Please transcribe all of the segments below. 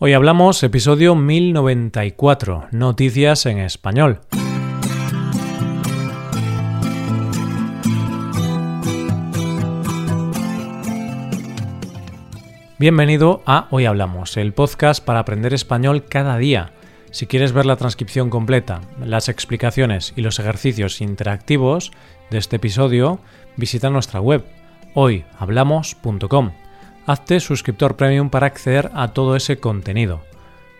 Hoy hablamos episodio 1094, Noticias en Español. Bienvenido a Hoy Hablamos, el podcast para aprender español cada día. Si quieres ver la transcripción completa, las explicaciones y los ejercicios interactivos de este episodio, visita nuestra web hoyhablamos.com hazte suscriptor premium para acceder a todo ese contenido.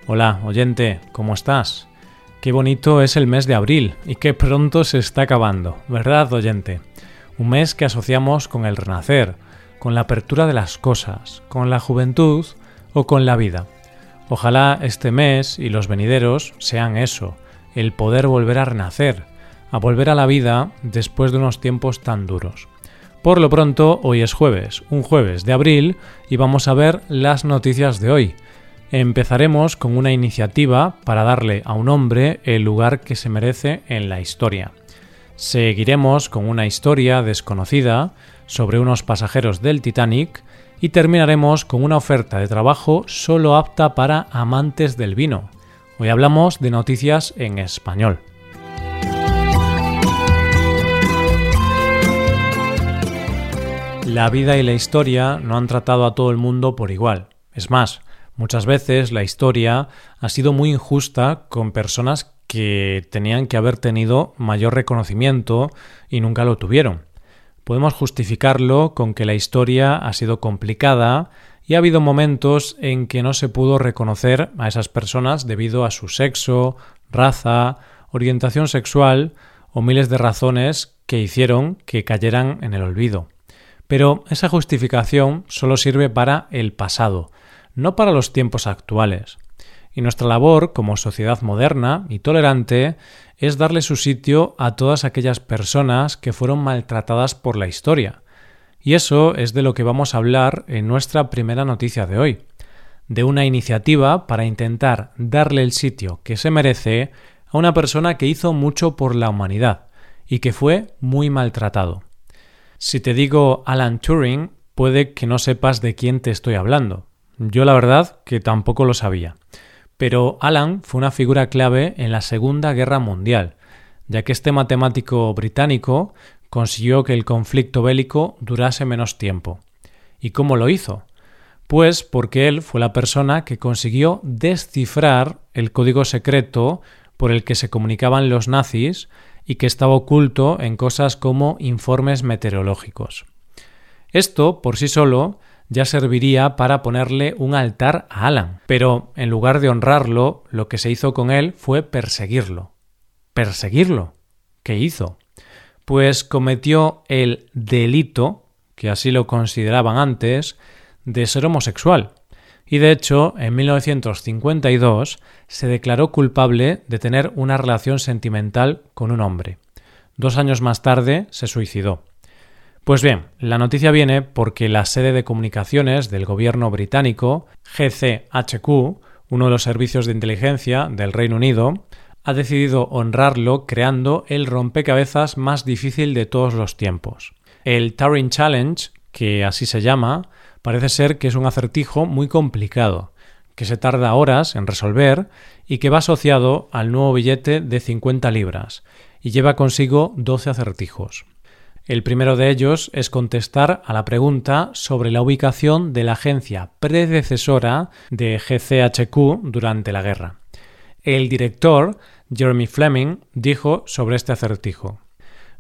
Hola, oyente, ¿cómo estás? Qué bonito es el mes de abril y qué pronto se está acabando, ¿verdad, oyente? Un mes que asociamos con el renacer, con la apertura de las cosas, con la juventud o con la vida. Ojalá este mes y los venideros sean eso, el poder volver a renacer, a volver a la vida después de unos tiempos tan duros. Por lo pronto, hoy es jueves, un jueves de abril, y vamos a ver las noticias de hoy. Empezaremos con una iniciativa para darle a un hombre el lugar que se merece en la historia. Seguiremos con una historia desconocida sobre unos pasajeros del Titanic y terminaremos con una oferta de trabajo solo apta para amantes del vino. Hoy hablamos de noticias en español. La vida y la historia no han tratado a todo el mundo por igual. Es más, muchas veces la historia ha sido muy injusta con personas que tenían que haber tenido mayor reconocimiento y nunca lo tuvieron. Podemos justificarlo con que la historia ha sido complicada y ha habido momentos en que no se pudo reconocer a esas personas debido a su sexo, raza, orientación sexual o miles de razones que hicieron que cayeran en el olvido. Pero esa justificación solo sirve para el pasado, no para los tiempos actuales. Y nuestra labor como sociedad moderna y tolerante es darle su sitio a todas aquellas personas que fueron maltratadas por la historia. Y eso es de lo que vamos a hablar en nuestra primera noticia de hoy, de una iniciativa para intentar darle el sitio que se merece a una persona que hizo mucho por la humanidad y que fue muy maltratado. Si te digo Alan Turing, puede que no sepas de quién te estoy hablando. Yo la verdad que tampoco lo sabía. Pero Alan fue una figura clave en la Segunda Guerra Mundial, ya que este matemático británico consiguió que el conflicto bélico durase menos tiempo. ¿Y cómo lo hizo? Pues porque él fue la persona que consiguió descifrar el código secreto por el que se comunicaban los nazis y que estaba oculto en cosas como informes meteorológicos. Esto, por sí solo, ya serviría para ponerle un altar a Alan, pero en lugar de honrarlo, lo que se hizo con él fue perseguirlo. ¿Perseguirlo? ¿Qué hizo? Pues cometió el delito, que así lo consideraban antes, de ser homosexual, y de hecho en 1952 se declaró culpable de tener una relación sentimental con un hombre. Dos años más tarde se suicidó. Pues bien, la noticia viene porque la sede de comunicaciones del gobierno británico, GCHQ, uno de los servicios de inteligencia del Reino Unido, ha decidido honrarlo creando el rompecabezas más difícil de todos los tiempos. El Turing Challenge, que así se llama, parece ser que es un acertijo muy complicado, que se tarda horas en resolver y que va asociado al nuevo billete de 50 libras y lleva consigo 12 acertijos. El primero de ellos es contestar a la pregunta sobre la ubicación de la agencia predecesora de GCHQ durante la guerra. El director, Jeremy Fleming, dijo sobre este acertijo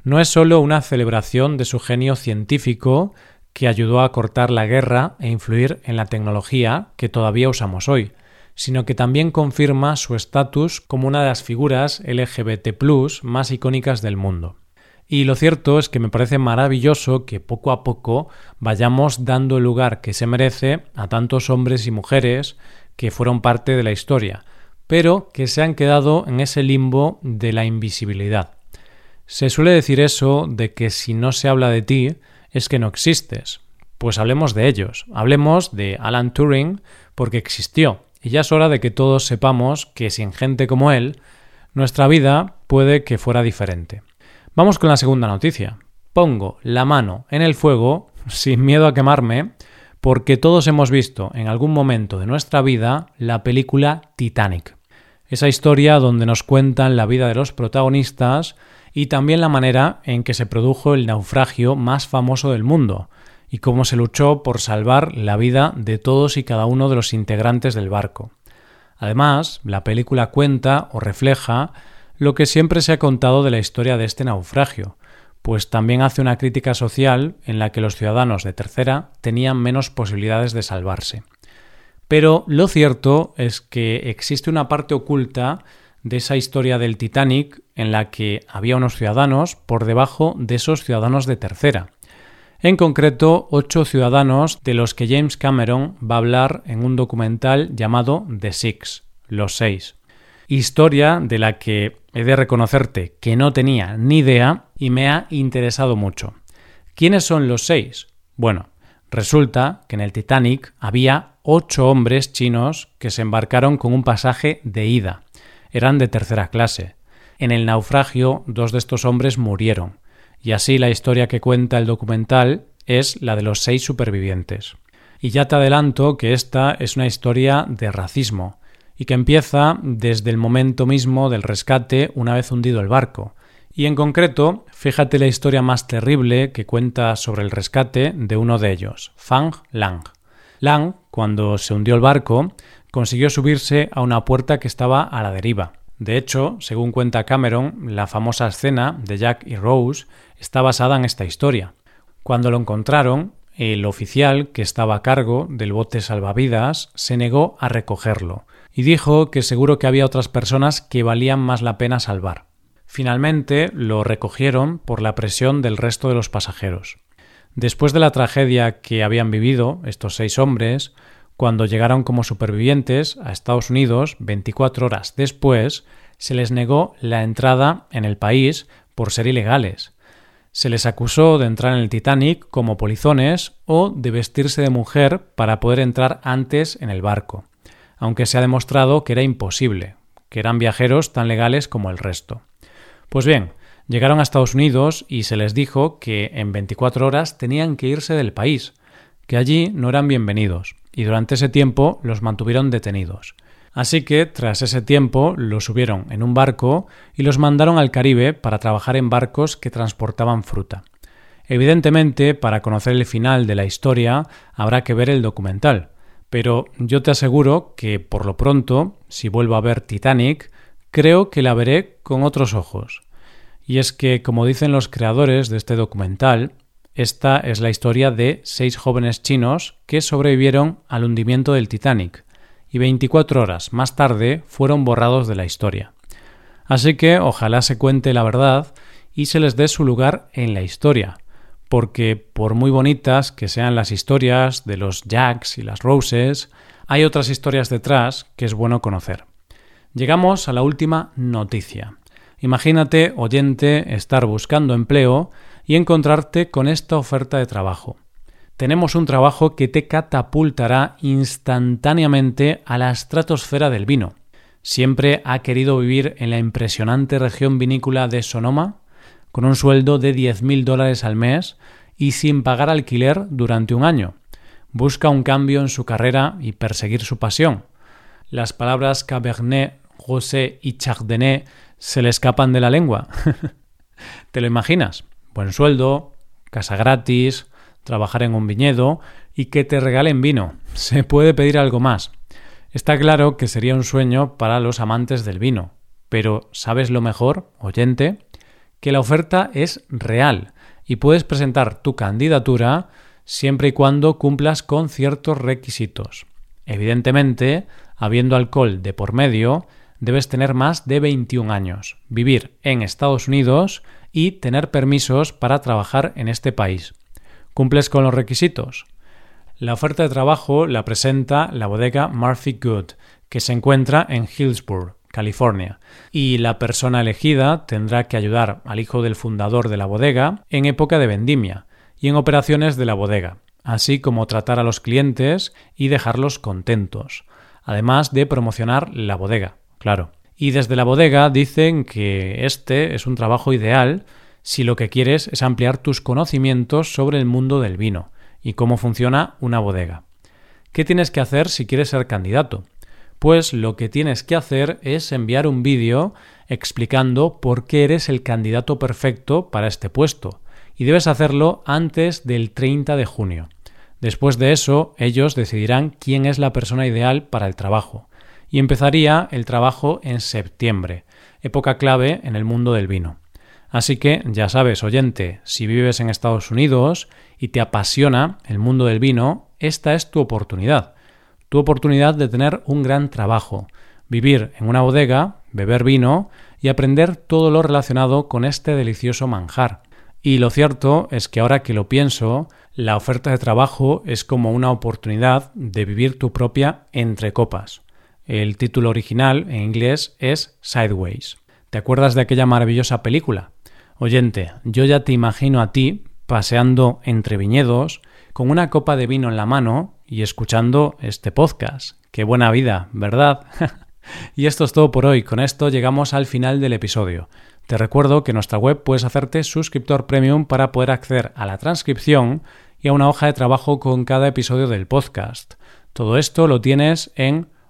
No es solo una celebración de su genio científico, que ayudó a cortar la guerra e influir en la tecnología que todavía usamos hoy, sino que también confirma su estatus como una de las figuras LGBT más icónicas del mundo. Y lo cierto es que me parece maravilloso que poco a poco vayamos dando el lugar que se merece a tantos hombres y mujeres que fueron parte de la historia, pero que se han quedado en ese limbo de la invisibilidad. Se suele decir eso de que si no se habla de ti, es que no existes. Pues hablemos de ellos, hablemos de Alan Turing porque existió, y ya es hora de que todos sepamos que sin gente como él, nuestra vida puede que fuera diferente. Vamos con la segunda noticia. Pongo la mano en el fuego, sin miedo a quemarme, porque todos hemos visto en algún momento de nuestra vida la película Titanic. Esa historia donde nos cuentan la vida de los protagonistas y también la manera en que se produjo el naufragio más famoso del mundo, y cómo se luchó por salvar la vida de todos y cada uno de los integrantes del barco. Además, la película cuenta o refleja lo que siempre se ha contado de la historia de este naufragio, pues también hace una crítica social en la que los ciudadanos de tercera tenían menos posibilidades de salvarse. Pero lo cierto es que existe una parte oculta de esa historia del Titanic en la que había unos ciudadanos por debajo de esos ciudadanos de tercera. En concreto, ocho ciudadanos de los que James Cameron va a hablar en un documental llamado The Six, los seis. Historia de la que he de reconocerte que no tenía ni idea y me ha interesado mucho. ¿Quiénes son los seis? Bueno, resulta que en el Titanic había ocho hombres chinos que se embarcaron con un pasaje de ida. Eran de tercera clase. En el naufragio, dos de estos hombres murieron y así la historia que cuenta el documental es la de los seis supervivientes. Y ya te adelanto que esta es una historia de racismo, y que empieza desde el momento mismo del rescate una vez hundido el barco. Y en concreto, fíjate la historia más terrible que cuenta sobre el rescate de uno de ellos, Fang Lang. Lang, cuando se hundió el barco, consiguió subirse a una puerta que estaba a la deriva. De hecho, según cuenta Cameron, la famosa escena de Jack y Rose está basada en esta historia. Cuando lo encontraron, el oficial que estaba a cargo del bote salvavidas se negó a recogerlo y dijo que seguro que había otras personas que valían más la pena salvar. Finalmente lo recogieron por la presión del resto de los pasajeros. Después de la tragedia que habían vivido estos seis hombres, cuando llegaron como supervivientes a Estados Unidos 24 horas después, se les negó la entrada en el país por ser ilegales. Se les acusó de entrar en el Titanic como polizones o de vestirse de mujer para poder entrar antes en el barco, aunque se ha demostrado que era imposible, que eran viajeros tan legales como el resto. Pues bien, llegaron a Estados Unidos y se les dijo que en 24 horas tenían que irse del país, que allí no eran bienvenidos, y durante ese tiempo los mantuvieron detenidos. Así que, tras ese tiempo, los subieron en un barco y los mandaron al Caribe para trabajar en barcos que transportaban fruta. Evidentemente, para conocer el final de la historia, habrá que ver el documental, pero yo te aseguro que, por lo pronto, si vuelvo a ver Titanic, creo que la veré con otros ojos. Y es que, como dicen los creadores de este documental, esta es la historia de seis jóvenes chinos que sobrevivieron al hundimiento del Titanic y 24 horas más tarde fueron borrados de la historia. Así que ojalá se cuente la verdad y se les dé su lugar en la historia, porque por muy bonitas que sean las historias de los Jacks y las Roses, hay otras historias detrás que es bueno conocer. Llegamos a la última noticia. Imagínate, oyente, estar buscando empleo y encontrarte con esta oferta de trabajo. Tenemos un trabajo que te catapultará instantáneamente a la estratosfera del vino. ¿Siempre ha querido vivir en la impresionante región vinícola de Sonoma? Con un sueldo de 10.000 dólares al mes y sin pagar alquiler durante un año. Busca un cambio en su carrera y perseguir su pasión. Las palabras Cabernet, Rosé y Chardonnay se le escapan de la lengua. ¿Te lo imaginas? Buen sueldo, casa gratis, trabajar en un viñedo y que te regalen vino. Se puede pedir algo más. Está claro que sería un sueño para los amantes del vino, pero ¿sabes lo mejor, oyente? Que la oferta es real y puedes presentar tu candidatura siempre y cuando cumplas con ciertos requisitos. Evidentemente, habiendo alcohol de por medio, debes tener más de 21 años, vivir en Estados Unidos y tener permisos para trabajar en este país. ¿Cumples con los requisitos? La oferta de trabajo la presenta la bodega Murphy Good, que se encuentra en Hillsborough, California, y la persona elegida tendrá que ayudar al hijo del fundador de la bodega en época de vendimia y en operaciones de la bodega, así como tratar a los clientes y dejarlos contentos, además de promocionar la bodega, claro. Y desde la bodega dicen que este es un trabajo ideal si lo que quieres es ampliar tus conocimientos sobre el mundo del vino y cómo funciona una bodega. ¿Qué tienes que hacer si quieres ser candidato? Pues lo que tienes que hacer es enviar un vídeo explicando por qué eres el candidato perfecto para este puesto. Y debes hacerlo antes del 30 de junio. Después de eso, ellos decidirán quién es la persona ideal para el trabajo. Y empezaría el trabajo en septiembre, época clave en el mundo del vino. Así que ya sabes, oyente, si vives en Estados Unidos y te apasiona el mundo del vino, esta es tu oportunidad. Tu oportunidad de tener un gran trabajo, vivir en una bodega, beber vino y aprender todo lo relacionado con este delicioso manjar. Y lo cierto es que ahora que lo pienso, la oferta de trabajo es como una oportunidad de vivir tu propia entre copas. El título original en inglés es Sideways. ¿Te acuerdas de aquella maravillosa película? Oyente, yo ya te imagino a ti paseando entre viñedos, con una copa de vino en la mano y escuchando este podcast. Qué buena vida, ¿verdad? y esto es todo por hoy. Con esto llegamos al final del episodio. Te recuerdo que en nuestra web puedes hacerte suscriptor premium para poder acceder a la transcripción y a una hoja de trabajo con cada episodio del podcast. Todo esto lo tienes en